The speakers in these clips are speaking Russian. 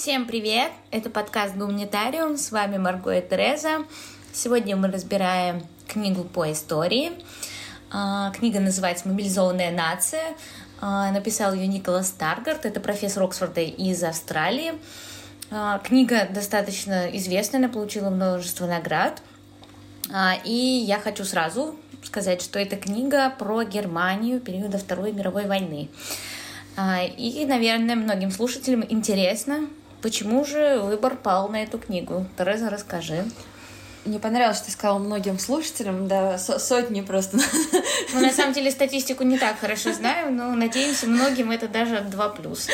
Всем привет! Это подкаст «Гуманитариум». С вами Марго и Тереза. Сегодня мы разбираем книгу по истории. А, книга называется «Мобилизованная нация». А, написал ее Николас Таргард. Это профессор Оксфорда из Австралии. А, книга достаточно известная, она получила множество наград. И я хочу сразу сказать, что эта книга про Германию периода Второй мировой войны. И, наверное, многим слушателям интересно, Почему же выбор пал на эту книгу? Тереза, расскажи. Мне понравилось, что ты сказала многим слушателям, да, сотни просто. Мы на самом деле статистику не так хорошо знаем, но надеемся, многим это даже два плюс.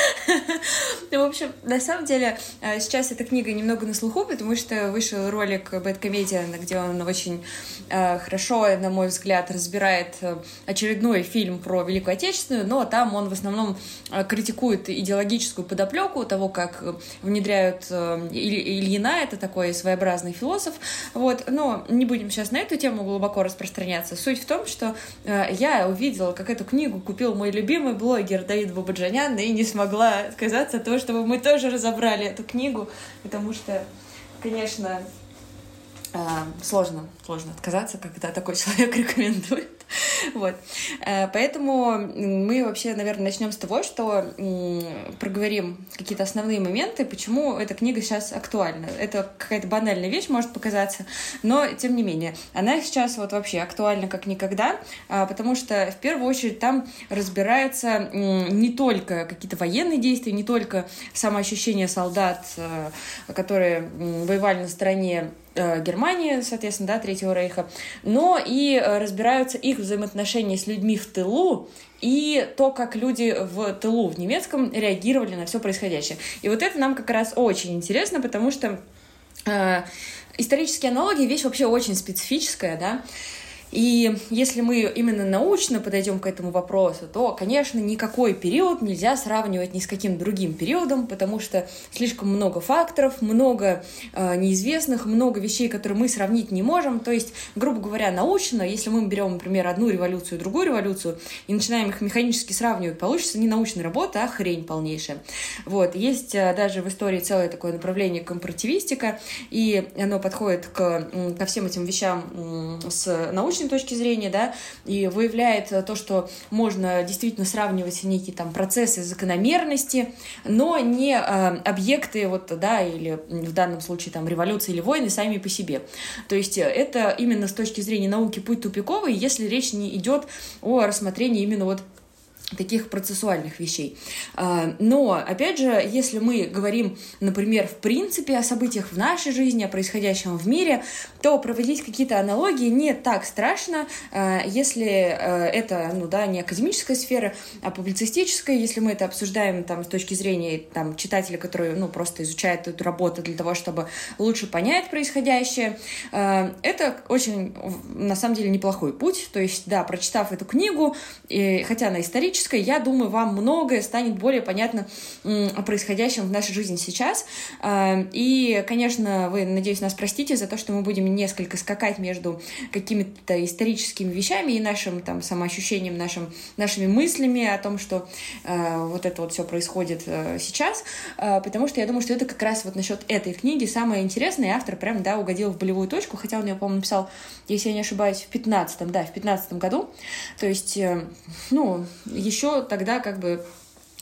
Ну, в общем, на самом деле, э, сейчас эта книга немного на слуху, потому что вышел ролик Бэткомедиана, где он очень э, хорошо, на мой взгляд, разбирает э, очередной фильм про Великую Отечественную, но там он в основном критикует идеологическую подоплеку того, как внедряют Ильина, это такой своеобразный философ, вот, но не будем сейчас на эту тему глубоко распространяться. Суть в том, что э, я увидела, как эту книгу купил мой любимый блогер Давид Бабаджанян, и не смогла отказаться от того, чтобы мы тоже разобрали эту книгу, потому что, конечно, э, сложно, сложно отказаться, когда такой человек рекомендует. Вот. Э, поэтому мы вообще, наверное, начнем с того, что проговорим какие-то основные моменты, почему эта книга сейчас актуальна. Это какая-то банальная вещь может показаться, но тем не менее, она сейчас вот вообще актуальна как никогда, а, потому что в первую очередь там разбираются не только какие-то военные действия, не только самоощущение солдат, э, которые воевали на стороне Э, Германии, соответственно, да, Третьего Рейха, но и разбираются их взаимоотношения с людьми в тылу и то, как люди в тылу в немецком реагировали на все происходящее. И вот это нам как раз очень интересно, потому что э, исторические аналогии вещь вообще очень специфическая, да, и если мы именно научно подойдем к этому вопросу, то, конечно, никакой период нельзя сравнивать ни с каким другим периодом, потому что слишком много факторов, много э, неизвестных, много вещей, которые мы сравнить не можем. То есть, грубо говоря, научно, если мы берем, например, одну революцию другую революцию и начинаем их механически сравнивать, получится не научная работа, а хрень полнейшая. Вот. Есть э, даже в истории целое такое направление компаративистика, и оно подходит к, ко всем этим вещам с научной научной точки зрения, да, и выявляет то, что можно действительно сравнивать некие там процессы закономерности, но не э, объекты вот, да, или в данном случае там революции или войны сами по себе. То есть это именно с точки зрения науки путь тупиковый, если речь не идет о рассмотрении именно вот таких процессуальных вещей. А, но, опять же, если мы говорим, например, в принципе о событиях в нашей жизни, о происходящем в мире, то проводить какие-то аналогии не так страшно, а, если а, это, ну да, не академическая сфера, а публицистическая, если мы это обсуждаем там с точки зрения там читателя, который, ну, просто изучает эту работу для того, чтобы лучше понять происходящее, это очень, на самом деле, неплохой путь, то есть, да, прочитав эту книгу, и, хотя она историческая, я думаю, вам многое станет более понятно о происходящем в нашей жизни сейчас. И, конечно, вы, надеюсь, нас простите за то, что мы будем несколько скакать между какими-то историческими вещами и нашим там самоощущением, нашим, нашими мыслями о том, что э, вот это вот все происходит э, сейчас, э, потому что я думаю, что это как раз вот насчет этой книги самое интересное, и автор прям, да, угодил в болевую точку, хотя он ее, по-моему, написал, если я не ошибаюсь, в 15 да, в 15 году, то есть, э, ну, еще тогда как бы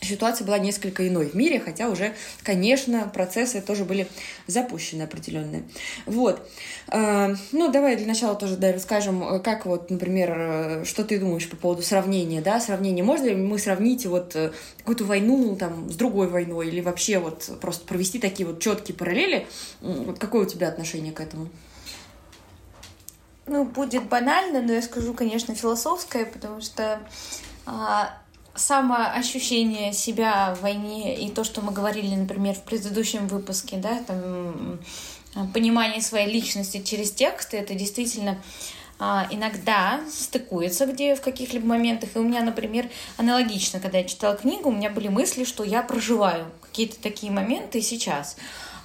ситуация была несколько иной в мире, хотя уже, конечно, процессы тоже были запущены определенные. Вот. А, ну, давай для начала тоже да, расскажем, как вот, например, что ты думаешь по поводу сравнения, да, сравнения. Можно ли мы сравнить вот э, какую-то войну там с другой войной или вообще вот просто провести такие вот четкие параллели? Вот какое у тебя отношение к этому? Ну, будет банально, но я скажу, конечно, философское, потому что а, самоощущение себя в войне и то, что мы говорили, например, в предыдущем выпуске, да, там, понимание своей личности через тексты, это действительно а, иногда стыкуется где в каких-либо моментах. И у меня, например, аналогично, когда я читала книгу, у меня были мысли, что я проживаю какие-то такие моменты сейчас.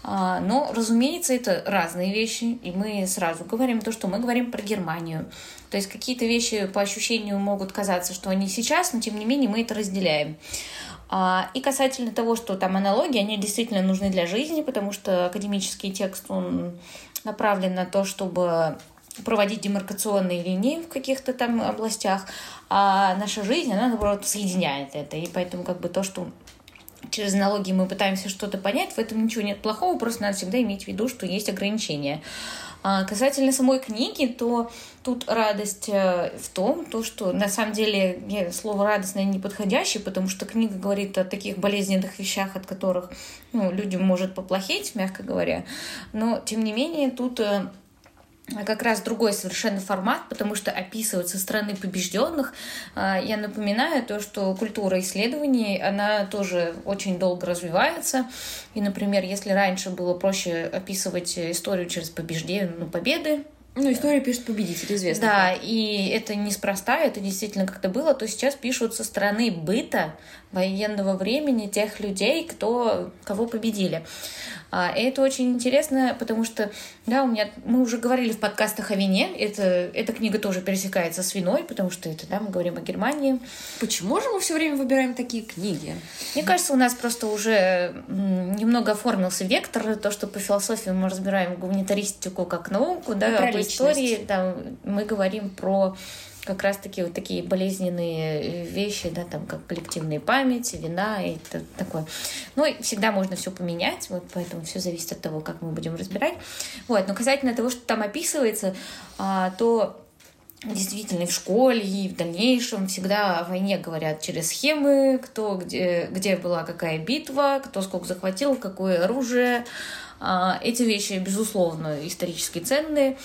А, но, разумеется, это разные вещи, и мы сразу говорим то, что мы говорим про Германию. То есть какие-то вещи по ощущению могут казаться, что они сейчас, но тем не менее мы это разделяем. А, и касательно того, что там аналогии, они действительно нужны для жизни, потому что академический текст, он направлен на то, чтобы проводить демаркационные линии в каких-то там областях, а наша жизнь, она, наоборот, соединяет это. И поэтому как бы то, что через аналогии мы пытаемся что-то понять, в этом ничего нет плохого, просто надо всегда иметь в виду, что есть ограничения. А касательно самой книги, то тут радость э, в том, то, что на самом деле слово радость, наверное, не подходящее, потому что книга говорит о таких болезненных вещах, от которых ну, людям может поплохеть, мягко говоря. Но, тем не менее, тут э, как раз другой совершенно формат, потому что описывать со стороны побежденных. А, я напоминаю то, что культура исследований, она тоже очень долго развивается. И, например, если раньше было проще описывать историю через побеждение, ну, победы, ну, история пишет победитель, известно. Да, и это неспроста, это действительно как-то было, то сейчас пишут со стороны быта военного времени тех людей, кто, кого победили. А, и это очень интересно, потому что, да, у меня, мы уже говорили в подкастах о вине, это, эта книга тоже пересекается с виной, потому что это, да, мы говорим о Германии. Почему же мы все время выбираем такие книги? Мне кажется, у нас просто уже немного оформился вектор, то, что по философии мы разбираем гуманитаристику как науку, да, а по истории, да, мы говорим про как раз-таки вот такие болезненные вещи, да, там как коллективная память, вина и такое. Ну, и всегда можно все поменять, вот поэтому все зависит от того, как мы будем разбирать. Вот, но касательно того, что там описывается, а, то действительно в школе, и в дальнейшем всегда о войне говорят через схемы, кто где, где была какая битва, кто сколько захватил, какое оружие, а, эти вещи, безусловно, исторически ценные,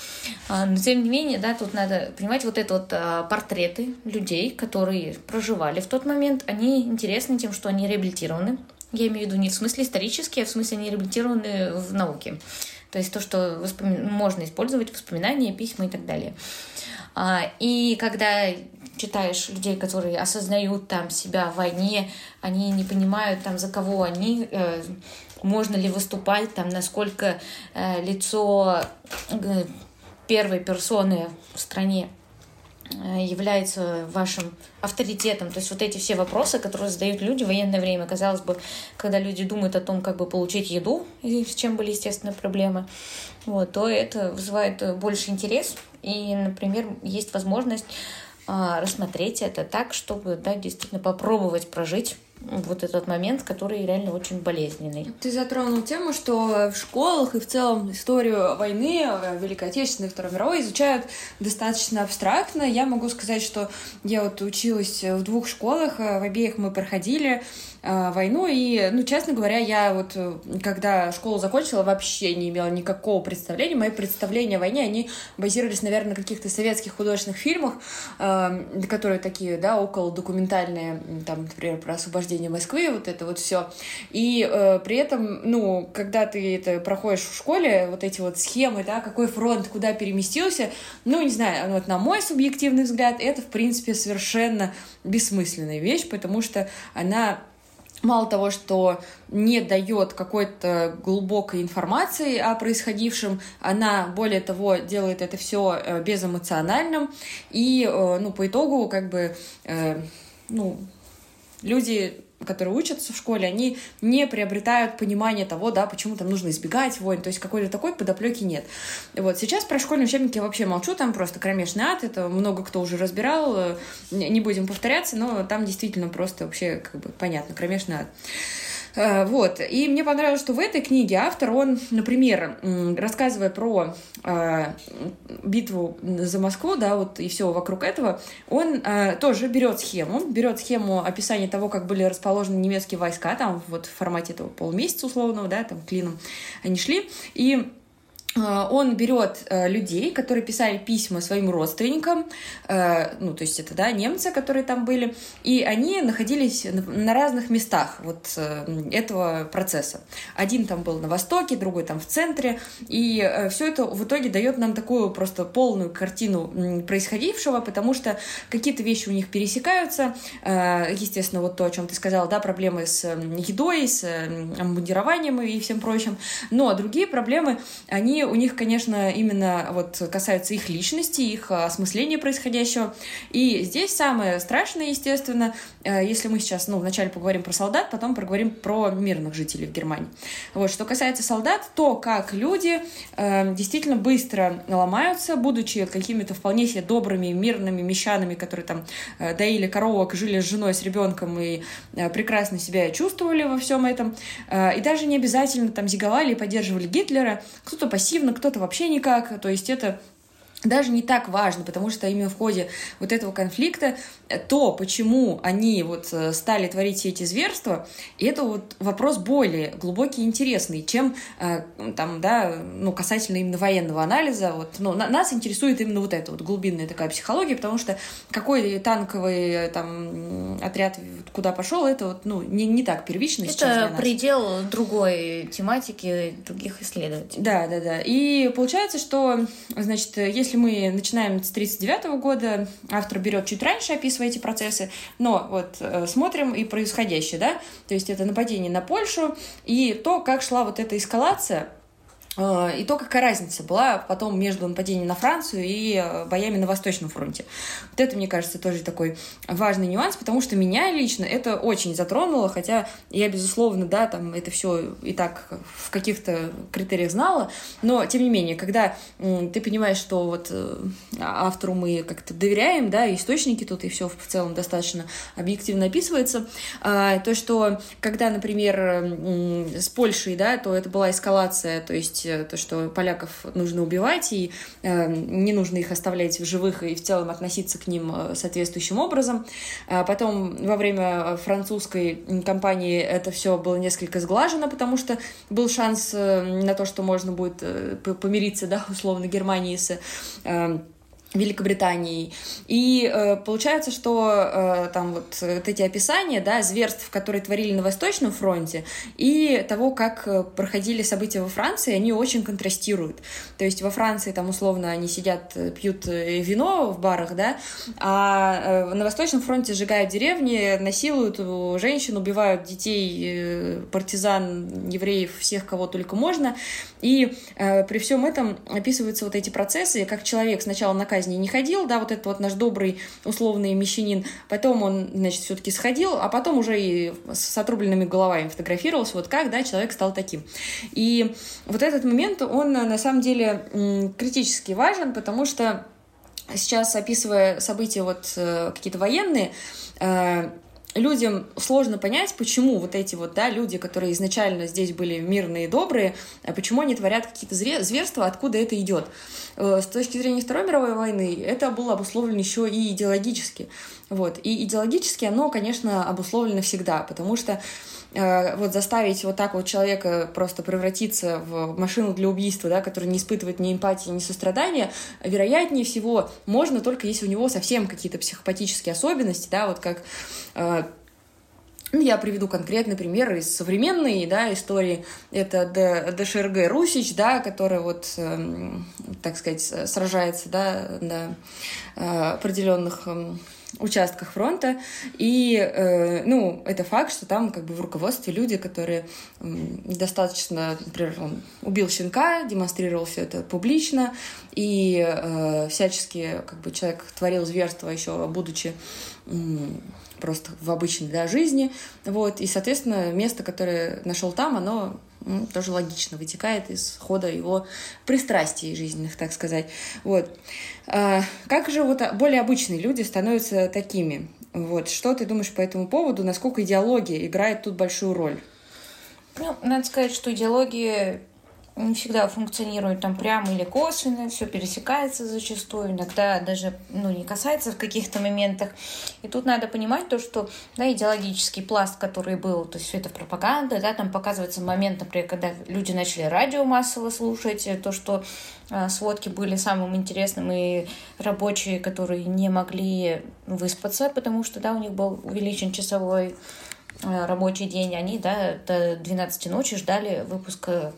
а, но тем не менее, да, тут надо понимать вот это вот а, портреты людей, которые проживали в тот момент, они интересны тем, что они реабилитированы. Я имею в виду не в смысле исторические, а в смысле они реабилитированы в науке. То есть то, что воспом... можно использовать воспоминания, письма и так далее. И когда читаешь людей, которые осознают там себя в войне, они не понимают там за кого они, э, можно ли выступать, там, насколько э, лицо э, первой персоны в стране является вашим авторитетом. То есть вот эти все вопросы, которые задают люди в военное время, казалось бы, когда люди думают о том, как бы получить еду, и с чем были, естественно, проблемы, вот, то это вызывает больше интерес. И, например, есть возможность а, рассмотреть это так, чтобы да, действительно попробовать прожить вот этот момент, который реально очень болезненный. Ты затронул тему, что в школах и в целом историю войны, Великой Отечественной, Второй мировой изучают достаточно абстрактно. Я могу сказать, что я вот училась в двух школах, в обеих мы проходили Э, войну. И, ну, честно говоря, я вот, э, когда школу закончила, вообще не имела никакого представления. Мои представления о войне, они базировались, наверное, на каких-то советских художественных фильмах, э, которые такие, да, около документальные, там, например, про освобождение Москвы, вот это вот все. И э, при этом, ну, когда ты это проходишь в школе, вот эти вот схемы, да, какой фронт куда переместился, ну, не знаю, вот на мой субъективный взгляд, это, в принципе, совершенно бессмысленная вещь, потому что она мало того, что не дает какой-то глубокой информации о происходившем, она, более того, делает это все э, безэмоциональным, и, э, ну, по итогу, как бы, э, ну, люди которые учатся в школе, они не приобретают понимание того, да, почему там нужно избегать войн, то есть какой-то такой подоплеки нет. Вот сейчас про школьные учебники я вообще молчу, там просто кромешный ад, это много кто уже разбирал, не будем повторяться, но там действительно просто вообще как бы понятно, кромешный ад. Э, вот. И мне понравилось, что в этой книге автор, он, например, рассказывая про э, битву за Москву, да, вот и все вокруг этого, он э, тоже берет схему, берет схему описания того, как были расположены немецкие войска, там вот в формате этого полумесяца условного, да, там клином они шли, и он берет э, людей, которые писали письма своим родственникам, э, ну, то есть это, да, немцы, которые там были, и они находились на разных местах вот этого процесса. Один там был на востоке, другой там в центре, и все это в итоге дает нам такую просто полную картину происходившего, потому что какие-то вещи у них пересекаются, естественно, вот то, о чем ты сказала, да, проблемы с едой, с обмундированием и всем прочим, но другие проблемы, они у них, конечно, именно вот касаются их личности, их осмысления происходящего. И здесь самое страшное, естественно, э, если мы сейчас, ну, вначале поговорим про солдат, потом поговорим про мирных жителей в Германии. Вот, что касается солдат, то как люди э, действительно быстро ломаются, будучи какими-то вполне себе добрыми, мирными мещанами, которые там э, доили коровок, жили с женой, с ребенком и э, прекрасно себя чувствовали во всем этом. Э, и даже не обязательно там зиговали и поддерживали Гитлера. Кто-то пассивно, кто-то вообще никак. То есть это даже не так важно, потому что именно в ходе вот этого конфликта э, то, почему они вот э, стали творить все эти зверства, это вот вопрос более глубокий и интересный, чем э, там, да, ну, касательно именно военного анализа. Вот, ну, нас интересует именно вот эта вот глубинная такая психология, потому что какой танковый там отряд куда пошел, это вот, ну, не, не так первично это предел другой тематики, других исследователей. Да, да, да. И получается, что, значит, если если мы начинаем с 1939 года, автор берет чуть раньше, описывая эти процессы, но вот э, смотрим и происходящее, да, то есть это нападение на Польшу и то, как шла вот эта эскалация и то, какая разница была потом между нападением на Францию и э, боями на Восточном фронте. Вот это, мне кажется, тоже такой важный нюанс, потому что меня лично это очень затронуло, хотя я, безусловно, да, там это все и так в каких-то критериях знала, но, тем не менее, когда ты понимаешь, что вот э, автору мы как-то доверяем, да, источники тут и все в целом достаточно объективно описывается, а, то, что когда, например, с Польшей, да, то это была эскалация, то есть Э, то, что поляков нужно убивать, и э, не нужно их оставлять в живых и в целом относиться к ним э, соответствующим образом. А потом во время французской кампании это все было несколько сглажено, потому что был шанс на то, что можно будет помириться, да, условно, Германии с Великобританией. И э, получается, что э, там вот, вот эти описания, да, зверств, которые творили на Восточном фронте, и того, как э, проходили события во Франции, они очень контрастируют. То есть во Франции там условно они сидят, э, пьют э, вино в барах, да, а на Восточном фронте сжигают деревни, насилуют женщин, убивают детей, партизан, евреев, всех, кого только можно. И э, при всем этом описываются вот эти процессы, как человек сначала наказан казни не ходил, да, вот этот вот наш добрый условный мещанин, потом он, значит, все-таки сходил, а потом уже и с отрубленными головами фотографировался, вот как, да, человек стал таким. И вот этот момент, он на самом деле критически важен, потому что сейчас, описывая события вот э, какие-то военные, э, людям сложно понять, почему вот эти вот, да, люди, которые изначально здесь были мирные и добрые, а почему они творят какие-то зверства, откуда это идет. Э, с точки зрения Второй мировой войны это было обусловлено еще и идеологически. Вот. И идеологически оно, конечно, обусловлено всегда, потому что э, вот заставить вот так вот человека просто превратиться в машину для убийства, да, который не испытывает ни эмпатии, ни сострадания, вероятнее всего можно только если у него совсем какие-то психопатические особенности, да, вот как э, я приведу конкретный пример из современной да, истории. Это ДШРГ Русич, да, который вот, э, так сказать, сражается да, на э, определенных э, участках фронта. И, э, ну, это факт, что там как бы в руководстве люди, которые э, достаточно, например, он убил щенка, демонстрировал все это публично, и э, всячески как бы человек творил зверство еще будучи просто в обычной да, жизни. Вот, и, соответственно, место, которое нашел там, оно тоже логично вытекает из хода его пристрастий жизненных, так сказать. Вот. А, как же вот более обычные люди становятся такими? Вот. Что ты думаешь по этому поводу? Насколько идеология играет тут большую роль? Ну, надо сказать, что идеология не всегда функционирует там прямо или косвенно, все пересекается зачастую, иногда даже ну, не касается в каких-то моментах. И тут надо понимать то, что да, идеологический пласт, который был, то есть все это пропаганда, да, там показывается момент, например, когда люди начали радио массово слушать, то, что э, сводки были самым интересным, и рабочие, которые не могли выспаться, потому что да, у них был увеличен часовой э, рабочий день, они да, до 12 ночи ждали выпуска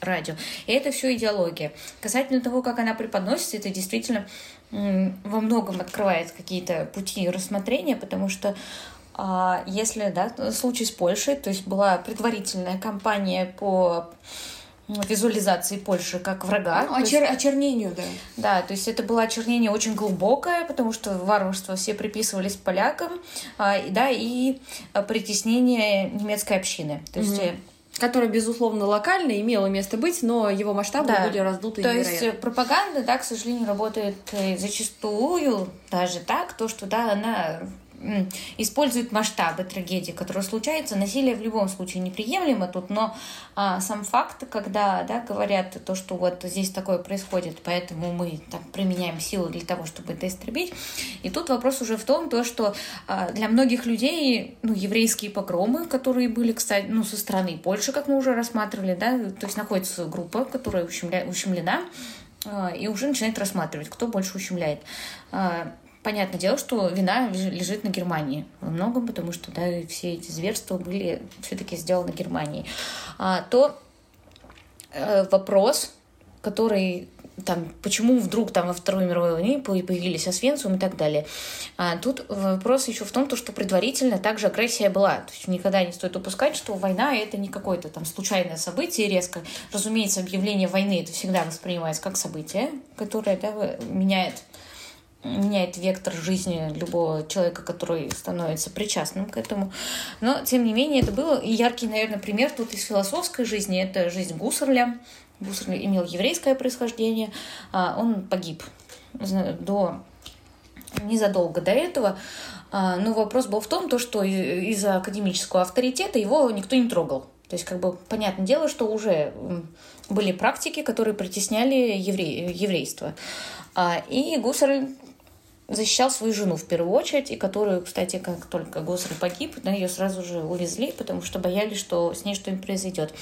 радио. И это все идеология. Касательно того, как она преподносится, это действительно во многом открывает какие-то пути рассмотрения, потому что а, если, да, случай с Польшей, то есть была предварительная кампания по визуализации Польши как врага. Ну, очер... есть, очернению, да. Да, то есть это было очернение очень глубокое, потому что варварство все приписывались полякам, а, да, и притеснение немецкой общины. То есть угу который, безусловно, локально имело место быть, но его масштабы да. были раздуты То есть пропаганда, да, к сожалению, работает э, зачастую даже так, то, что, да, она использует масштабы трагедии, которые случаются. Насилие в любом случае неприемлемо тут, но а, сам факт, когда да, говорят то, что вот здесь такое происходит, поэтому мы там, применяем силу для того, чтобы это истребить. И тут вопрос уже в том, то, что а, для многих людей ну, еврейские погромы, которые были, кстати, ну, со стороны Польши, как мы уже рассматривали, да, то есть находится группа, которая ущемля... ущемлена, а, и уже начинает рассматривать, кто больше ущемляет. Понятное дело, что вина лежит на Германии во многом, потому что да, все эти зверства были все-таки сделаны Германией. А, то э, вопрос, который там, почему вдруг там во Второй мировой войне появились Освенциум и так далее. А тут вопрос еще в том, то, что предварительно также агрессия была. То есть никогда не стоит упускать, что война это не какое-то там случайное событие резко. Разумеется, объявление войны это всегда воспринимается как событие, которое да, меняет меняет вектор жизни любого человека, который становится причастным к этому. Но, тем не менее, это было и яркий, наверное, пример тут из философской жизни. Это жизнь Гуссерля. Гуссерль имел еврейское происхождение. А, он погиб до незадолго до этого. А, но вопрос был в том, то, что из-за академического авторитета его никто не трогал. То есть, как бы, понятное дело, что уже были практики, которые притесняли евре... еврейство. А, и Гуссерль защищал свою жену в первую очередь, и которую, кстати, как только Госры погиб, да, ее сразу же увезли, потому что боялись, что с ней что-нибудь произойдет.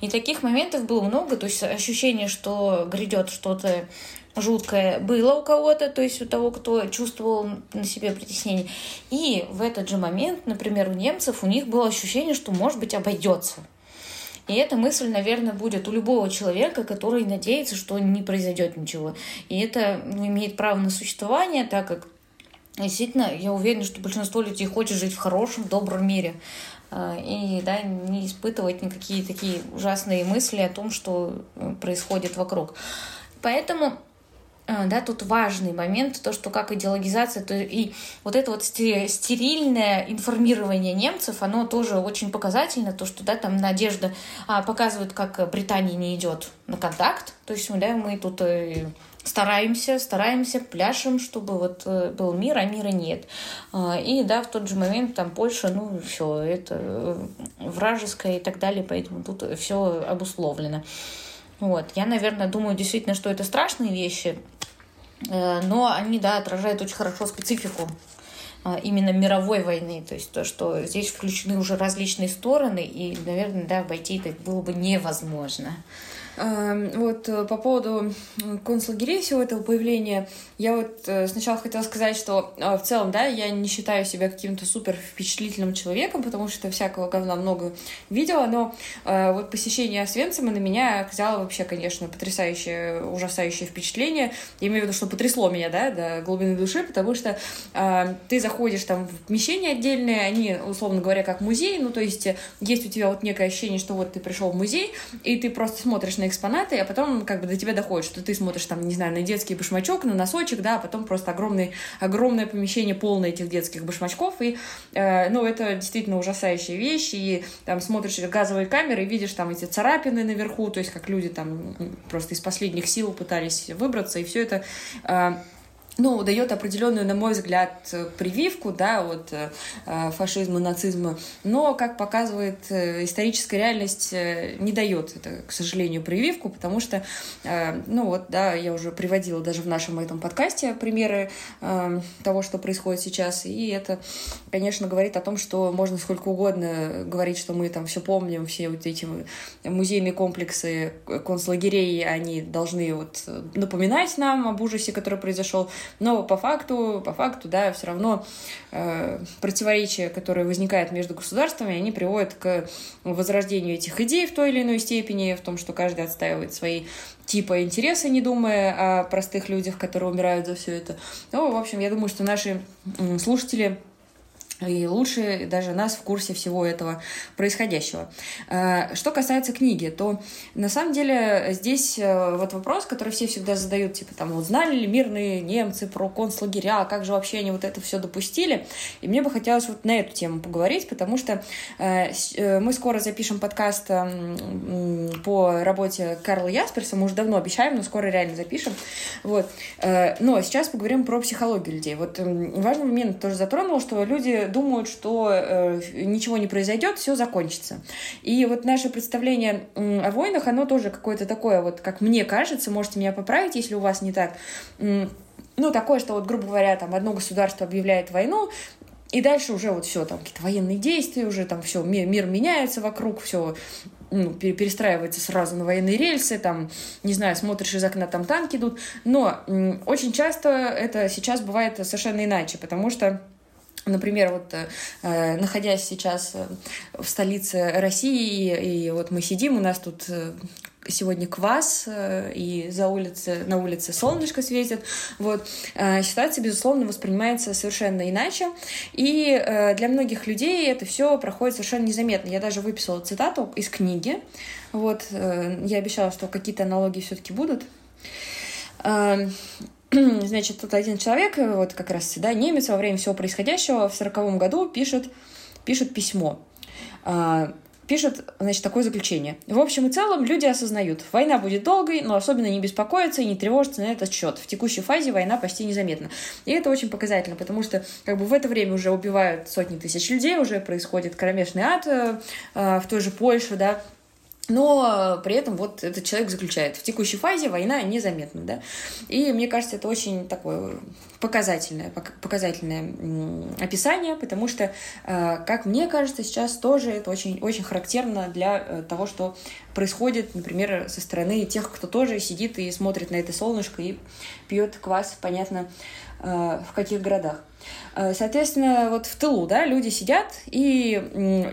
И таких моментов было много, то есть ощущение, что грядет что-то жуткое было у кого-то, то есть у того, кто чувствовал на себе притеснение. И в этот же момент, например, у немцев, у них было ощущение, что, может быть, обойдется. И эта мысль, наверное, будет у любого человека, который надеется, что не произойдет ничего. И это ну, имеет право на существование, так как действительно я уверена, что большинство людей хочет жить в хорошем, добром мире а, и да, не испытывать никакие такие ужасные мысли о том, что э, происходит вокруг. Поэтому да, тут важный момент, то, что как идеологизация, то и вот это вот стерильное информирование немцев, оно тоже очень показательно, то, что, да, там Надежда а, показывает, как Британия не идет на контакт, то есть, да, мы тут э, стараемся, стараемся, пляшем, чтобы вот э, был мир, а мира нет. А, и да, в тот же момент там Польша, ну все, это э, вражеское и так далее, поэтому тут все обусловлено. Вот. Я, наверное, думаю действительно, что это страшные вещи, Э, но они, да, отражают очень хорошо специфику а, именно мировой войны, то есть то, что здесь включены уже различные стороны, и, наверное, да, обойти это было бы невозможно. Эм, вот э, по поводу концлагерей всего этого появления, я вот э, сначала хотела сказать, что э, в целом, да, я не считаю себя каким-то супер впечатлительным человеком, потому что всякого говна много видела, но вот посещение Освенцима на меня оказало вообще, конечно, потрясающее, ужасающее впечатление. Я имею в виду, что потрясло меня, да, до глубины души, потому что ты заходишь там в помещение отдельное, они, условно говоря, как музей, ну, то есть есть у тебя вот некое ощущение, что вот ты пришел в музей, и ты просто смотришь на экспонаты, а потом как бы до тебя доходит, что ты смотришь там, не знаю, на детский башмачок, на носочек, да, а потом просто огромный, огромное помещение полное этих детских башмачков, и, э, ну, это действительно ужасающая вещь, и там смотришь газовые камеры видишь там эти царапины наверху, то есть как люди там просто из последних сил пытались выбраться, и все это э, ну, дает определенную, на мой взгляд, прививку, да, от э, фашизма, нацизма, но, как показывает э, историческая реальность, э, не дает это, к сожалению, прививку, потому что, ну, вот, да, я уже приводила даже в нашем этом подкасте примеры того, что происходит сейчас, и это, конечно, говорит о том, что можно сколько угодно говорить, что мы там все помним, все вот эти музейные комплексы концлагерей, они должны вот напоминать нам об ужасе, который произошел, но по факту, по факту, да, все равно э, противоречия, которые возникают между государствами, они приводят к возрождению этих идей в той или иной степени, в том, что каждый отстаивает свои типа интересы, не думая о простых людях, которые умирают за все это. Ну, в общем, я думаю, что наши слушатели и лучше даже нас в курсе всего этого происходящего. Э, что касается книги, то на самом деле здесь э, вот вопрос, который все всегда задают, типа там, вот знали ли мирные немцы про концлагеря, как же вообще они вот это все допустили? И мне бы хотелось вот на эту тему поговорить, потому что э, мы скоро запишем подкаст по работе Карла Ясперса, мы уже давно обещаем, но скоро реально запишем. Вот. Но сейчас поговорим про психологию людей. Вот важный момент тоже затронул, что люди думают, что э, ничего не произойдет, все закончится. И вот наше представление о войнах, оно тоже какое-то такое, вот как мне кажется, можете меня поправить, если у вас не так. Ну, такое, что вот, грубо говоря, там одно государство объявляет войну, и дальше уже вот все, там какие-то военные действия, уже там все, мир, мир меняется вокруг, все ну, перестраивается сразу на военные рельсы, там, не знаю, смотришь из окна, там танки идут. Но очень часто это сейчас бывает совершенно иначе, потому что Например, вот э, находясь сейчас э, в столице России, и, вот мы сидим, у нас тут э, сегодня квас, э, и за улице, на улице солнышко светит. Вот. Э, ситуация, безусловно, воспринимается совершенно иначе. И э, для многих людей это все проходит совершенно незаметно. Я даже выписала цитату из книги. Вот. Я обещала, что какие-то аналогии все-таки будут. Значит, тут один человек, вот как раз, да, немец во время всего происходящего в сороковом году пишет, пишет письмо. А, пишет, значит, такое заключение. В общем и целом, люди осознают, война будет долгой, но особенно не беспокоятся и не тревожатся на этот счет. В текущей фазе война почти незаметна. И это очень показательно, потому что как бы в это время уже убивают сотни тысяч людей, уже происходит кромешный ад э, э, в той же Польше, да, но при этом вот этот человек заключает, в текущей фазе война незаметна, да. И мне кажется, это очень такое показательное, показательное описание, потому что, э, как мне кажется, сейчас тоже это очень, очень характерно для э, того, что происходит, например, со стороны тех, кто тоже сидит и смотрит на это солнышко и пьет квас, понятно, э, в каких городах. Э, соответственно, вот в тылу, да, люди сидят, и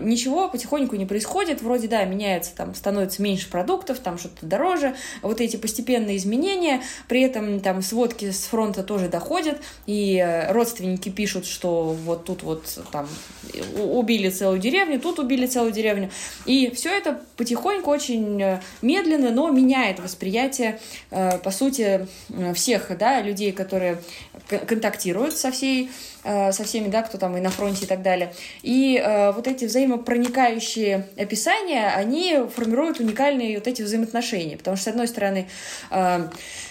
ничего потихоньку не происходит. Вроде, да, меняется, там, становится меньше продуктов, там что-то дороже. Вот эти постепенные изменения, при этом там сводки с фронта тоже доходят, и э, родственники пишут, что вот тут вот там убили целую деревню, тут убили целую деревню. И все это потихоньку очень э, медленно, но меняет восприятие, по сути, всех, да, людей, которые контактируют со всей Э, со всеми, да, кто там и на фронте и так далее. И э, вот эти взаимопроникающие описания, они формируют уникальные вот эти взаимоотношения, потому что, с одной стороны, э,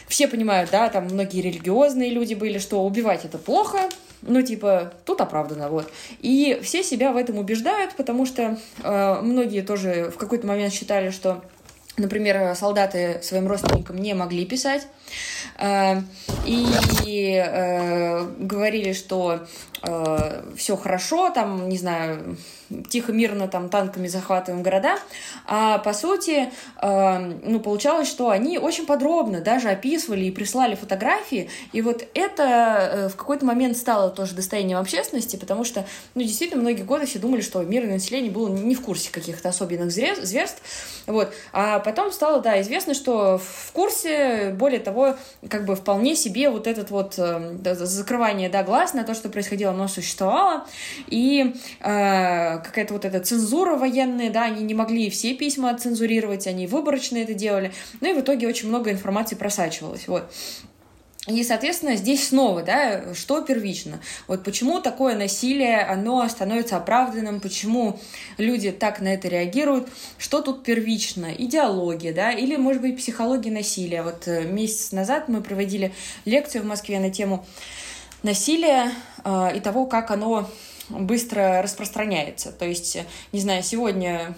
все понимают, да, там многие религиозные люди были, что убивать это плохо, ну, типа, тут оправдано, вот. И все себя в этом убеждают, потому что многие тоже в какой-то момент считали, что Например, солдаты своим родственникам не могли писать. Э, и э, говорили, что э, все хорошо, там, не знаю, тихо, мирно там танками захватываем города, а по сути, ну, получалось, что они очень подробно даже описывали и прислали фотографии, и вот это в какой-то момент стало тоже достоянием общественности, потому что, ну, действительно, многие годы все думали, что мирное население было не в курсе каких-то особенных зверств, вот, а потом стало, да, известно, что в курсе, более того, как бы вполне себе вот этот вот э, закрывание, да, глаз на то, что происходило, оно существовало, и э, какая-то вот эта цензура военная, да, они не могли все письма цензурировать, они выборочно это делали, ну и в итоге очень много информации просачивалось, вот. И, соответственно, здесь снова, да, что первично? Вот почему такое насилие, оно становится оправданным, почему люди так на это реагируют, что тут первично? Идеология, да, или, может быть, психология насилия. Вот э, месяц назад мы проводили лекцию в Москве на тему насилия э, и того, как оно быстро распространяется. То есть, не знаю, сегодня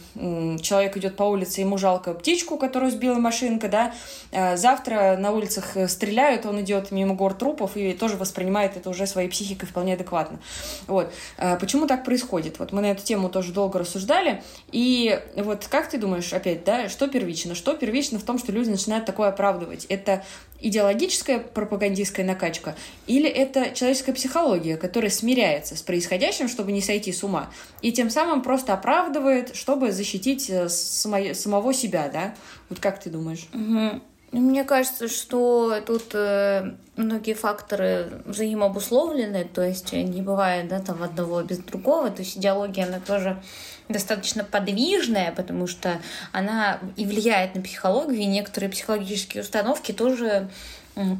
человек идет по улице, ему жалко птичку, которую сбила машинка, да, а завтра на улицах стреляют, он идет мимо гор трупов и тоже воспринимает это уже своей психикой вполне адекватно. Вот. А почему так происходит? Вот мы на эту тему тоже долго рассуждали, и вот как ты думаешь, опять, да, что первично? Что первично в том, что люди начинают такое оправдывать? Это идеологическая пропагандистская накачка или это человеческая психология, которая смиряется с происходящим, чтобы не сойти с ума, и тем самым просто оправдывает, чтобы защитить э, само, самого себя, да? Вот как ты думаешь? Угу. Мне кажется, что тут э, многие факторы взаимообусловлены, то есть не бывает да, там одного без другого. То есть идеология, она тоже достаточно подвижная, потому что она и влияет на психологию, и некоторые психологические установки тоже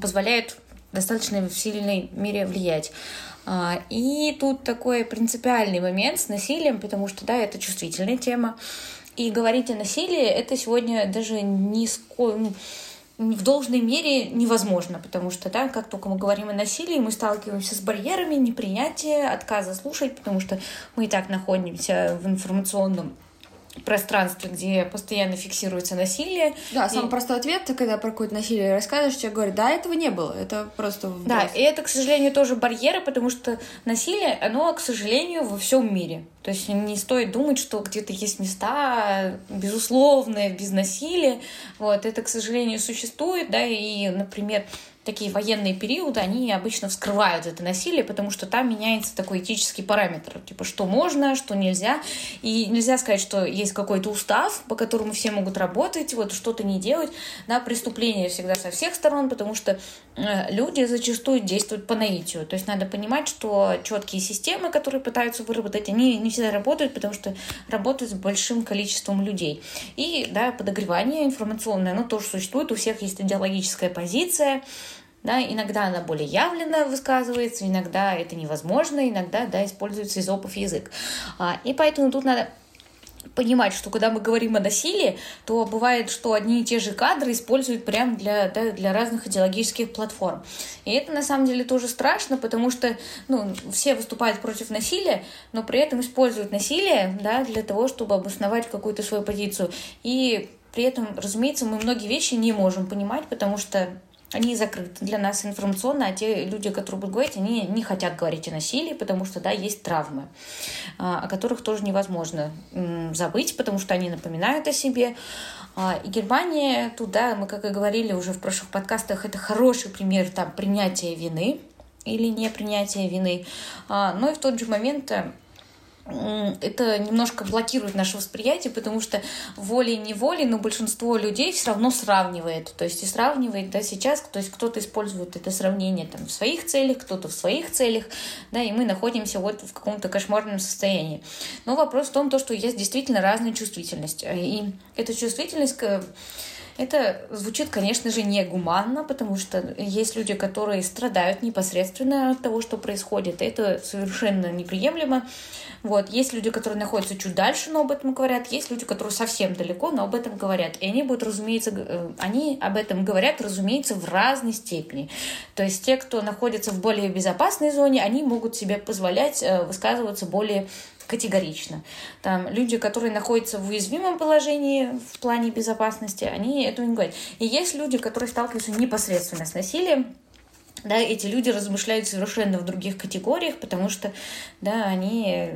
позволяют достаточно в сильной мере влиять. А, и тут такой принципиальный момент с насилием, потому что, да, это чувствительная тема. И говорить о насилии это сегодня даже не ну, в должной мере невозможно, потому что, да, как только мы говорим о насилии, мы сталкиваемся с барьерами непринятия, отказа слушать, потому что мы и так находимся в информационном пространстве, где постоянно фиксируется насилие. Да, и... самый простой ответ, ты когда про какое-то насилие рассказываешь, тебе говорят, да, этого не было, это просто вброс. Да, и это, к сожалению, тоже барьеры, потому что насилие, оно, к сожалению, во всем мире. То есть не стоит думать, что где-то есть места безусловные, без насилия. Вот, это, к сожалению, существует, да, и, например, такие военные периоды, они обычно вскрывают это насилие, потому что там меняется такой этический параметр, типа что можно, что нельзя. И нельзя сказать, что есть какой-то устав, по которому все могут работать, вот что-то не делать. Да, преступление всегда со всех сторон, потому что э, люди зачастую действуют по наитию. То есть надо понимать, что четкие системы, которые пытаются выработать, они не всегда работают, потому что работают с большим количеством людей. И да, подогревание информационное, оно тоже существует, у всех есть идеологическая позиция, да, иногда она более явленно высказывается, иногда это невозможно, иногда да, используется изопов язык. А, и поэтому тут надо понимать, что когда мы говорим о насилии, то бывает, что одни и те же кадры используют прямо для, да, для разных идеологических платформ. И это на самом деле тоже страшно, потому что ну, все выступают против насилия, но при этом используют насилие да, для того, чтобы обосновать какую-то свою позицию. И при этом, разумеется, мы многие вещи не можем понимать, потому что они закрыты для нас информационно, а те люди, которые будут говорить, они не хотят говорить о насилии, потому что, да, есть травмы, а, о которых тоже невозможно забыть, потому что они напоминают о себе. А, и Германия, туда, мы, как и говорили уже в прошлых подкастах, это хороший пример там принятия вины или не принятия вины. А, но и в тот же момент э, это немножко блокирует наше восприятие, потому что волей-неволей, но большинство людей все равно сравнивает. То есть и сравнивает, да, сейчас, то есть кто-то использует это сравнение там в своих целях, кто-то в своих целях, да, и мы находимся вот в каком-то кошмарном состоянии. Но вопрос в том, то, что есть действительно разная чувствительность. И эта чувствительность это звучит, конечно же, негуманно, потому что есть люди, которые страдают непосредственно от того, что происходит. Это совершенно неприемлемо. Вот. Есть люди, которые находятся чуть дальше, но об этом говорят. Есть люди, которые совсем далеко, но об этом говорят. И они будут, разумеется, э, они об этом говорят, разумеется, в разной степени. То есть те, кто находится в более безопасной зоне, они могут себе позволять э, высказываться более категорично. Там люди, которые находятся в уязвимом положении в плане безопасности, они этого не говорят. И есть люди, которые сталкиваются непосредственно с насилием, да, эти люди размышляют совершенно в других категориях, потому что, да, они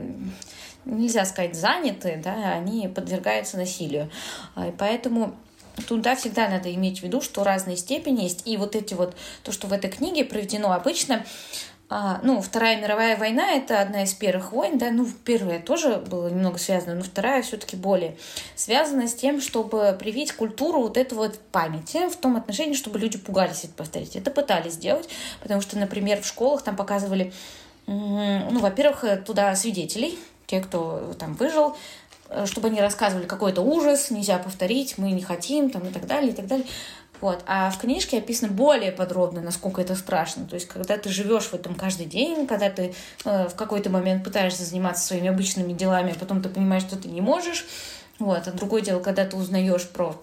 нельзя сказать заняты, да, они подвергаются насилию. А, и поэтому туда всегда надо иметь в виду, что разные степени есть. И вот эти вот, то, что в этой книге проведено обычно, а, ну, Вторая мировая война — это одна из первых войн, да, ну, первая тоже была немного связана, но вторая все-таки более связана с тем, чтобы привить культуру вот этой вот памяти в том отношении, чтобы люди пугались это повторить. Это пытались сделать, потому что, например, в школах там показывали, ну, во-первых, туда свидетелей, те, кто там выжил, э, чтобы они рассказывали какой-то ужас, нельзя повторить, мы не хотим, там, и так далее, и так далее. Вот. А в книжке описано более подробно, насколько это страшно. То есть, когда ты живешь в этом каждый день, когда ты э, в какой-то момент пытаешься заниматься своими обычными делами, а потом ты понимаешь, что ты не можешь. Вот. А другое дело, когда ты узнаешь про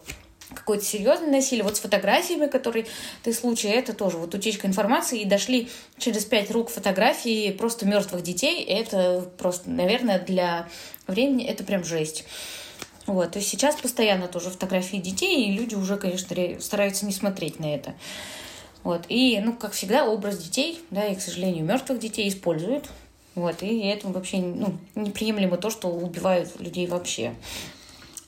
какое-то серьезное насилие. Вот с фотографиями, которые ты случай, это тоже вот утечка информации, и дошли через пять рук фотографии просто мертвых детей. Это просто, наверное, для времени это прям жесть. Вот, есть сейчас постоянно тоже фотографии детей, и люди уже, конечно, стараются не смотреть на это. Вот, и, ну, как всегда, образ детей, да, и, к сожалению, мертвых детей используют. Вот, и это вообще, ну, неприемлемо то, что убивают людей вообще.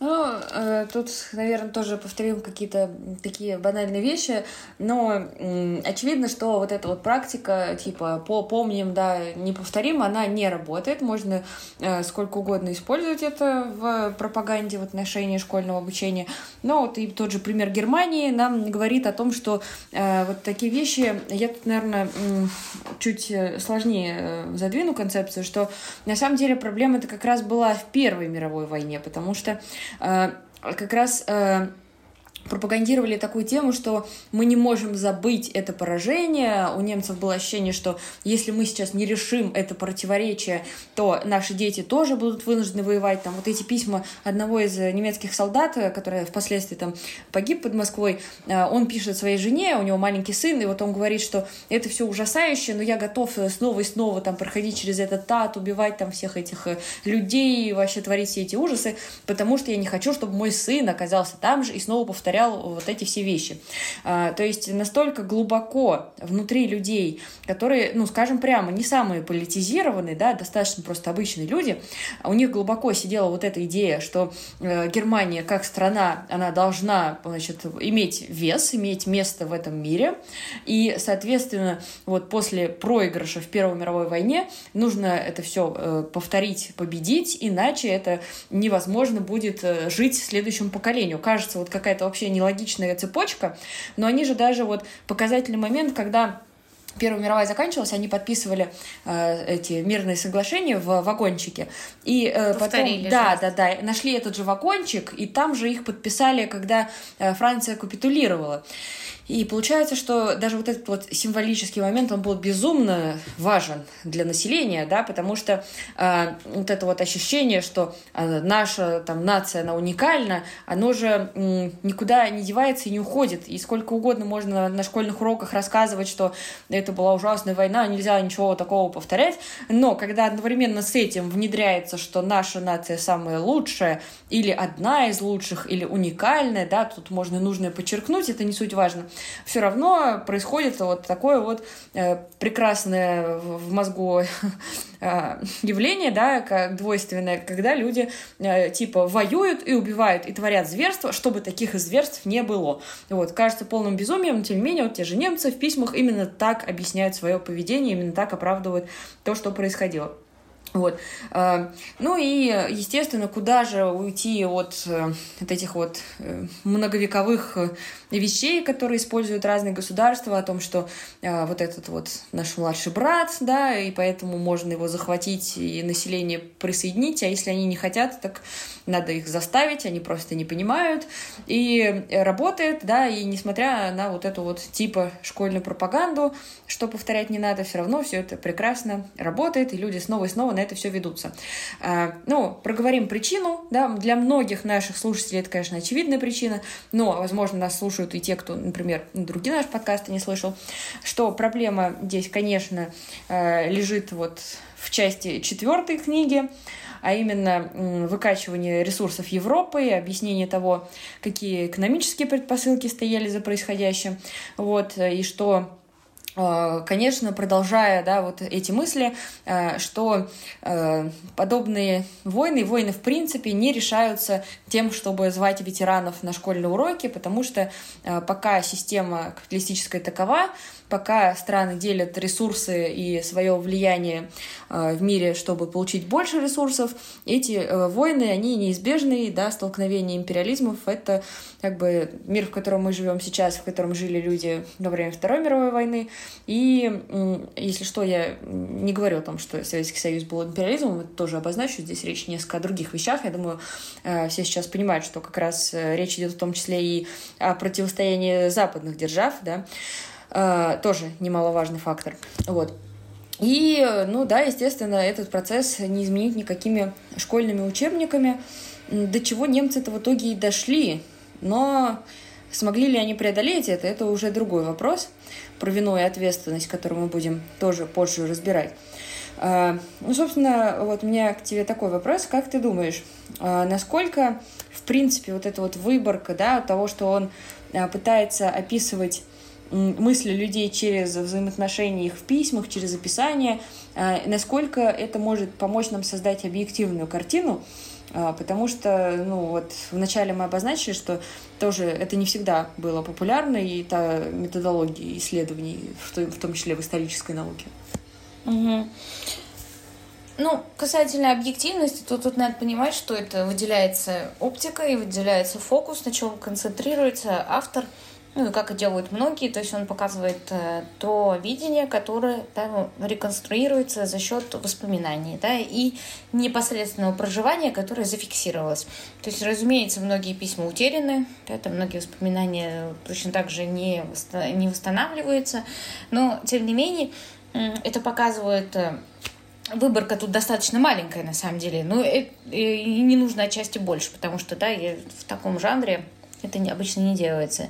Ну, э, тут, наверное, тоже повторим какие-то такие банальные вещи, но э, очевидно, что вот эта вот практика, типа, по помним, да, не повторим, она не работает. Можно э, сколько угодно использовать это в пропаганде в отношении школьного обучения. Но вот и тот же пример Германии нам говорит о том, что э, вот такие вещи, я тут, наверное, э, чуть сложнее э, задвину концепцию, что на самом деле проблема это как раз была в Первой мировой войне, потому что как раз э, пропагандировали такую тему, что мы не можем забыть это поражение. У немцев было ощущение, что если мы сейчас не решим это противоречие, то наши дети тоже будут вынуждены воевать. Там вот эти письма одного из немецких солдат, который впоследствии там погиб под Москвой, э, он пишет своей жене, у него маленький сын, и вот он говорит, что это все ужасающе, но я готов снова и снова там проходить через этот ад, убивать там всех этих э, людей, вообще творить все эти ужасы, потому что я не хочу, чтобы мой сын оказался там же и снова повторял повторял вот эти все вещи. А, то есть настолько глубоко внутри людей, которые, ну, скажем прямо, не самые политизированные, да, достаточно просто обычные люди, у них глубоко сидела вот эта идея, что э, Германия как страна, она должна, значит, иметь вес, иметь место в этом мире, и, соответственно, вот после проигрыша в Первой мировой войне нужно это все э, повторить, победить, иначе это невозможно будет э, жить следующему поколению. Кажется, вот какая-то вообще вообще нелогичная цепочка, но они же даже вот показательный момент, когда Первая мировая заканчивалась, они подписывали э, эти мирные соглашения в вагончике. И э, Повторили потом, да, да, да, нашли этот же вагончик, и там же их подписали, когда э, Франция капитулировала. И получается, что даже вот этот вот символический момент, он был безумно важен для населения, да, потому что э, вот это вот ощущение, что э, наша там нация, она уникальна, оно же э, никуда не девается и не уходит. И сколько угодно можно на школьных уроках рассказывать, что это была ужасная война, нельзя ничего такого повторять, но когда одновременно с этим внедряется, что наша нация самая лучшая, или одна из лучших, или уникальная, да, тут можно нужное подчеркнуть, это не суть важно, все равно происходит вот такое вот э, прекрасное в мозгу э, явление, да, как двойственное, когда люди э, типа воюют и убивают и творят зверства, чтобы таких зверств не было. Вот, кажется полным безумием, но тем не менее вот те же немцы в письмах именно так объясняют свое поведение, именно так оправдывают то, что происходило. Вот. Ну и, естественно, куда же уйти от, от этих вот многовековых вещей, которые используют разные государства, о том, что а, вот этот вот наш младший брат, да, и поэтому можно его захватить и население присоединить, а если они не хотят, так надо их заставить, они просто не понимают. И работает, да, и несмотря на вот эту вот типа школьную пропаганду, что повторять не надо, все равно все это прекрасно работает, и люди снова и снова на это все ведутся. А, ну, проговорим причину, да, для многих наших слушателей это, конечно, очевидная причина, но, возможно, нас слушают и те, кто, например, другие наши подкасты не слышал, что проблема здесь, конечно, а, лежит вот в части четвертой книги, а именно выкачивание ресурсов Европы объяснение того, какие экономические предпосылки стояли за происходящим, вот, и что Э, конечно, продолжая да, вот эти мысли, э, что э, подобные войны, войны в принципе не решаются тем, чтобы звать ветеранов на школьные уроки, потому что пока система капиталистическая такова, пока страны делят ресурсы и свое влияние э, в мире, чтобы получить больше ресурсов, эти э, войны, они неизбежны, да, столкновение империализмов — это как бы мир, в котором мы живем сейчас, в котором жили люди во время Второй мировой войны. И, если что, я не говорю о том, что Советский Союз был империализмом, это тоже обозначу, здесь речь несколько о других вещах. Я думаю, э, все сейчас понимают, что как раз речь идет в том числе и о противостоянии западных держав, да, Э, тоже немаловажный фактор. Вот. И, ну да, естественно, этот процесс не изменить никакими школьными учебниками, до чего немцы-то в итоге и дошли. Но смогли ли они преодолеть это, это уже другой вопрос про вину и ответственность, которую мы будем тоже позже разбирать. Э, ну, собственно, вот у меня к тебе такой вопрос. Как ты думаешь, э, насколько, в принципе, вот эта вот выборка, да, того, что он пытается описывать мысли людей через взаимоотношения их в письмах, через описание, а, насколько это может помочь нам создать объективную картину А, потому что, ну, вот вначале мы обозначили, что тоже это не всегда было популярно, и та методология исследований, в том числе в исторической науке. Угу. Ну, касательно объективности, то тут надо понимать, что это выделяется оптика и выделяется фокус, на чем концентрируется автор – ну как и делают многие, то есть он показывает э, то видение, которое да, реконструируется за счет воспоминаний, да, и непосредственного проживания, которое зафиксировалось. То есть, разумеется, многие письма утеряны, там многие воспоминания точно так же не, не восстанавливаются, но, тем не менее, это показывает э, выборка тут достаточно маленькая на самом деле, но и не нужно отчасти больше, потому что, да, в таком жанре это обычно не делается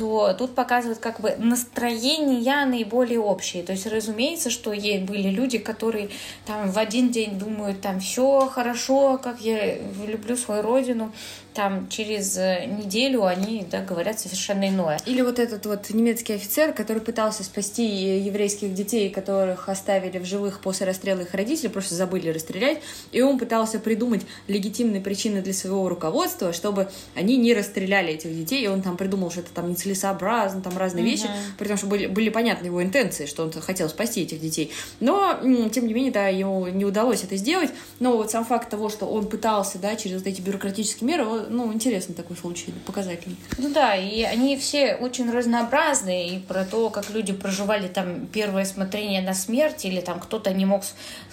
то тут показывают как бы настроения наиболее общие. То есть, разумеется, что ей были люди, которые там в один день думают, там все хорошо, как я люблю свою родину, там через э, неделю они да, говорят совершенно иное. Или вот этот вот немецкий офицер, который пытался спасти еврейских детей, которых оставили в живых после расстрела их родителей, просто забыли расстрелять, и он пытался придумать легитимные причины для своего руководства, чтобы они не расстреляли этих детей, и он там придумал, что это там не целесообразно, там разные uh-huh. вещи, при том, что были, были понятны его интенции, что он хотел спасти этих детей. Но, тем не менее, да, ему не удалось это сделать, но вот сам факт того, что он пытался, да, через вот эти бюрократические меры, ну, интересный такой случай, показательный. Ну да, и они все очень разнообразные, и про то, как люди проживали там первое смотрение на смерть, или там кто-то не мог,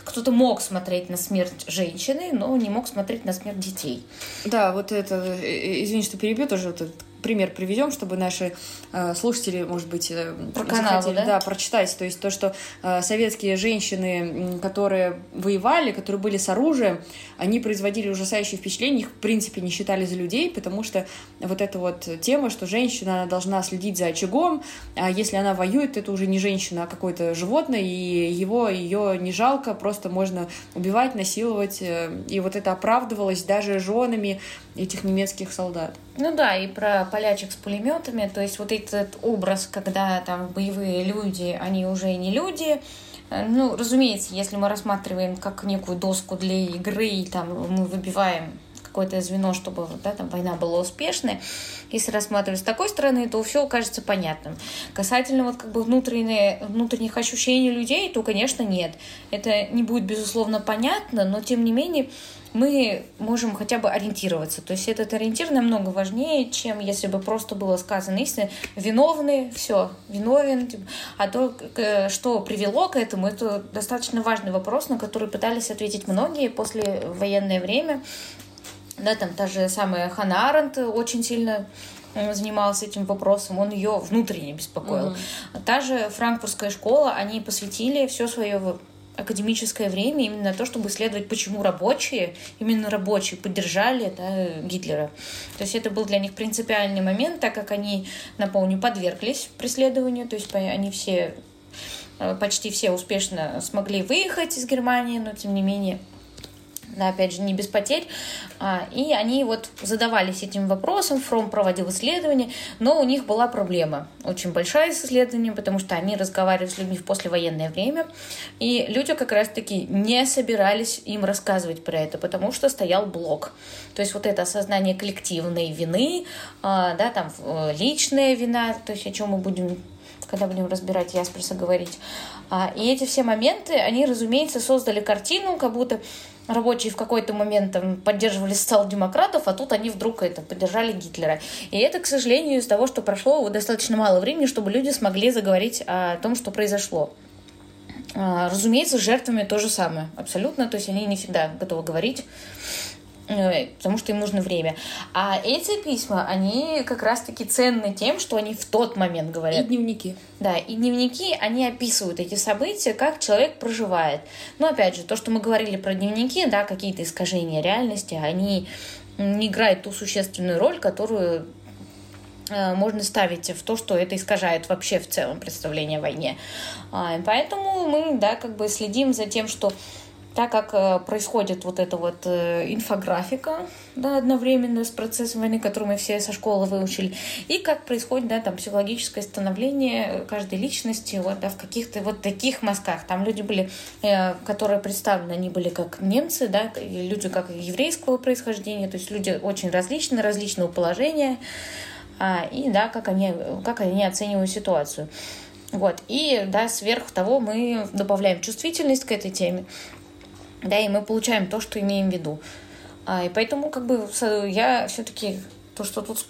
кто-то мог смотреть на смерть женщины, но не мог смотреть на смерть детей. Да, вот это, э, э, извини, что перебью, тоже вот этот пример приведем, чтобы наши э, слушатели, может быть, э, Про захотели да? Да, прочитать. То есть то, что э, советские женщины, которые воевали, которые были с оружием, они производили ужасающее впечатление, их в принципе не считали за людей, потому что вот эта вот тема, что женщина должна следить за очагом, а если она воюет, это уже не женщина, а какое-то животное, и его, ее не жалко, просто можно убивать, насиловать, э, и вот это оправдывалось даже женами этих немецких солдат. Ну да, и про полячек с пулеметами, то есть вот этот образ, когда там боевые люди, они уже не люди, э, ну, разумеется, если мы рассматриваем как некую доску для игры, и там мы выбиваем какое-то звено, чтобы да, там война была успешной. Если рассматривать с такой стороны, то все кажется понятным. Касательно вот как бы внутренне, внутренних ощущений людей, то, конечно, нет. Это не будет, безусловно, понятно, но, тем не менее, мы можем хотя бы ориентироваться. То есть этот ориентир намного важнее, чем если бы просто было сказано, если виновны, все, виновен. Типа. А то, что привело к этому, это достаточно важный вопрос, на который пытались ответить многие после военное время. Да, там та же самая Ханна Аренд очень сильно занималась этим вопросом, он ее внутренне беспокоил. Mm-hmm. Та же франкфуртская школа, они посвятили все свое академическое время именно на то, чтобы исследовать, почему рабочие, именно рабочие, поддержали да, Гитлера. То есть это был для них принципиальный момент, так как они, напомню, подверглись преследованию, то есть они все, э, почти все успешно смогли выехать из Германии, но тем не менее да, опять же, не без потерь. А, и они вот задавались этим вопросом, Фром проводил исследования, но у них была проблема, очень большая с исследованием, потому что они разговаривали с людьми в послевоенное время, и люди как раз-таки не собирались им рассказывать про это, потому что стоял блок. То есть вот это осознание коллективной вины, а, да, там э, личная вина, то есть о чем мы будем когда будем разбирать Ясперса говорить. А, и эти все моменты, они, разумеется, создали картину, как будто рабочие в какой-то момент там, поддерживали социал-демократов, а тут они вдруг это поддержали Гитлера. И это, к сожалению, из того, что прошло достаточно мало времени, чтобы люди смогли заговорить о том, что произошло. А, разумеется, с жертвами то же самое, абсолютно, то есть они не всегда готовы говорить потому что им нужно время. А эти письма, они как раз-таки ценны тем, что они в тот момент говорят. И дневники. Да, и дневники, они описывают эти события, как человек проживает. Но опять же, то, что мы говорили про дневники, да, какие-то искажения реальности, они не играют ту существенную роль, которую э, можно ставить в то, что это искажает вообще в целом представление о войне. А, поэтому мы, да, как бы следим за тем, что так как э, происходит вот эта вот э, инфографика, да, одновременно с процессом войны, который мы все со школы выучили, и как происходит, да, там, психологическое становление каждой личности, вот, да, в каких-то вот таких мазках. Там люди были, э, которые представлены, они были как немцы, да, люди как еврейского происхождения, то есть люди очень различные, различного положения, а, и, да, как они, как они оценивают ситуацию. Вот. И да, сверх того мы добавляем чувствительность к этой теме, да, и мы получаем то, что имеем в виду. А, и поэтому как бы я все-таки то, что тут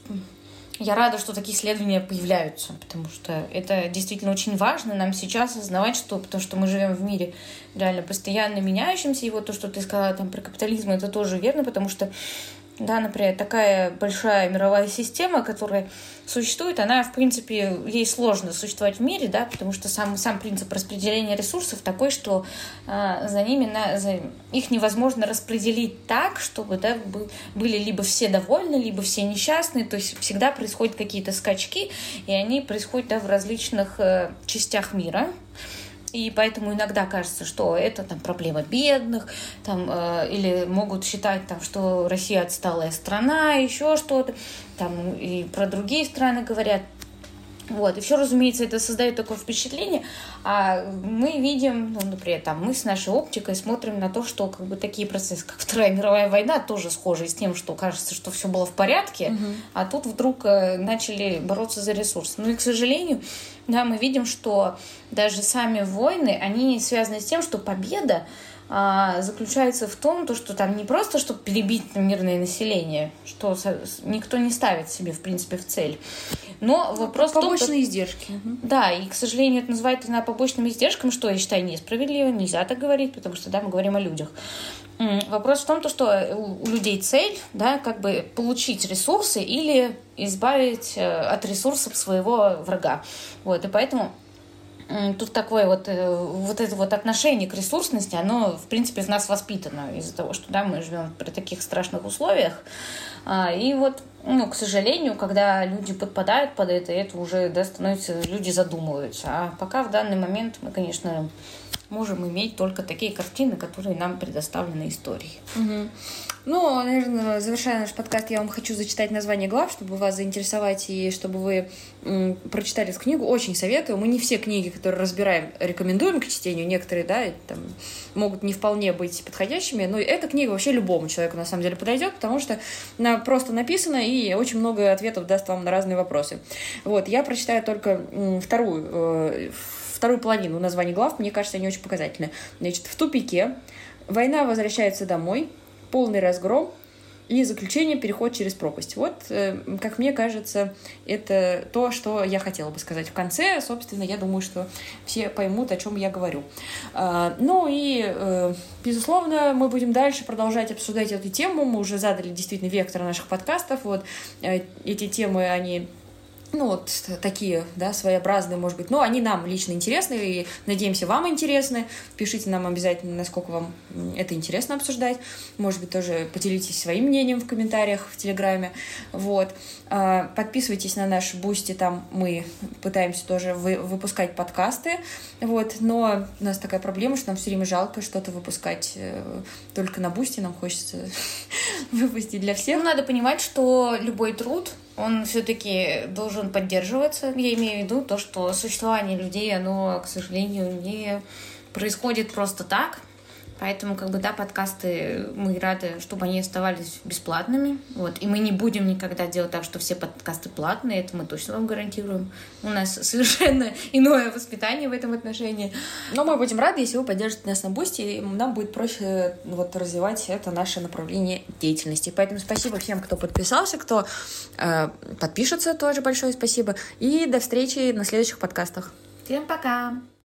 я рада, что такие исследования появляются, потому что это действительно очень важно нам сейчас осознавать, что, потому что мы живем в мире реально постоянно меняющимся, и вот то, что ты сказала там про капитализм, это тоже верно, потому что да, например, такая большая мировая система, которая существует, она, в принципе, ей сложно существовать в мире, да, потому что сам, сам принцип распределения ресурсов такой, что э, за ними на, за, их невозможно распределить так, чтобы да, были либо все довольны, либо все несчастны, то есть всегда происходят какие-то скачки, и они происходят да, в различных э, частях мира. И поэтому иногда кажется, что это там проблема бедных, там, э, или могут считать, там, что Россия отсталая страна, еще что-то, там, и про другие страны говорят. Вот, и все, разумеется, это создает такое впечатление, а мы видим, ну, например, там, мы с нашей оптикой смотрим на то, что как бы такие процессы, как Вторая мировая война, тоже схожи с тем, что кажется, что все было в порядке, угу. а тут вдруг э, начали бороться за ресурсы. Ну и, к сожалению, да, мы видим, что даже сами войны, они связаны с тем, что победа а, заключается в том, то, что там не просто, чтобы перебить мирное население, что никто не ставит себе, в принципе, в цель. Но вопрос Побочные в том, издержки. Да, и, к сожалению, это называется на побочным издержкам, что я считаю несправедливо, нельзя так говорить, потому что, да, мы говорим о людях. Вопрос в том, то, что у людей цель, да, как бы получить ресурсы или избавить э, от ресурсов своего врага. Вот, и поэтому тут такое вот, э, вот это вот отношение к ресурсности, оно, в принципе, в нас воспитано из-за того, что, да, мы живем при таких страшных условиях. А, и вот, ну, к сожалению, когда люди подпадают под это, это уже, да, становится, люди задумываются. А пока в данный момент мы, конечно, можем иметь только такие картины, которые нам предоставлены историей. Угу. Ну, наверное, завершая наш подкаст, я вам хочу зачитать название глав, чтобы вас заинтересовать и чтобы вы м, прочитали эту книгу. Очень советую. Мы не все книги, которые разбираем, рекомендуем к чтению. Некоторые, да, там, могут не вполне быть подходящими, но эта книга вообще любому человеку на самом деле подойдет, потому что она просто написана и очень много ответов даст вам на разные вопросы. Вот, я прочитаю только м, вторую э, вторую половину названий глав, мне кажется, они очень показательны. Значит, в тупике, война возвращается домой, полный разгром, и заключение переход через пропасть. Вот, э, как мне кажется, это то, что я хотела бы сказать в конце. Собственно, я думаю, что все поймут, о чем я говорю. А, ну и, э, безусловно, мы будем дальше продолжать обсуждать эту тему. Мы уже задали действительно вектор наших подкастов. Вот э, эти темы, они ну, вот такие, да, своеобразные, может быть. Но они нам лично интересны, и, надеемся, вам интересны. Пишите нам обязательно, насколько вам это интересно обсуждать. Может быть, тоже поделитесь своим мнением в комментариях в Телеграме. Вот. А, подписывайтесь на наш Boosty, там мы пытаемся тоже вы, выпускать подкасты. Вот. Но у нас такая проблема, что нам все время жалко что-то выпускать э, только на Boosty. Нам хочется выпустить для всех. Ну, надо понимать, что любой труд он все-таки должен поддерживаться. Я имею в виду то, что существование людей, оно, к сожалению, не происходит просто так. Поэтому, как бы, да, подкасты, мы рады, чтобы они оставались бесплатными. Вот. И мы не будем никогда делать так, что все подкасты платные, это мы точно вам гарантируем. У нас совершенно иное воспитание в этом отношении. Но мы будем рады, если вы поддержите нас на Boosty, и нам будет проще вот, развивать это наше направление деятельности. Поэтому спасибо всем, кто подписался, кто э, подпишется, тоже большое спасибо. И до встречи на следующих подкастах. Всем пока!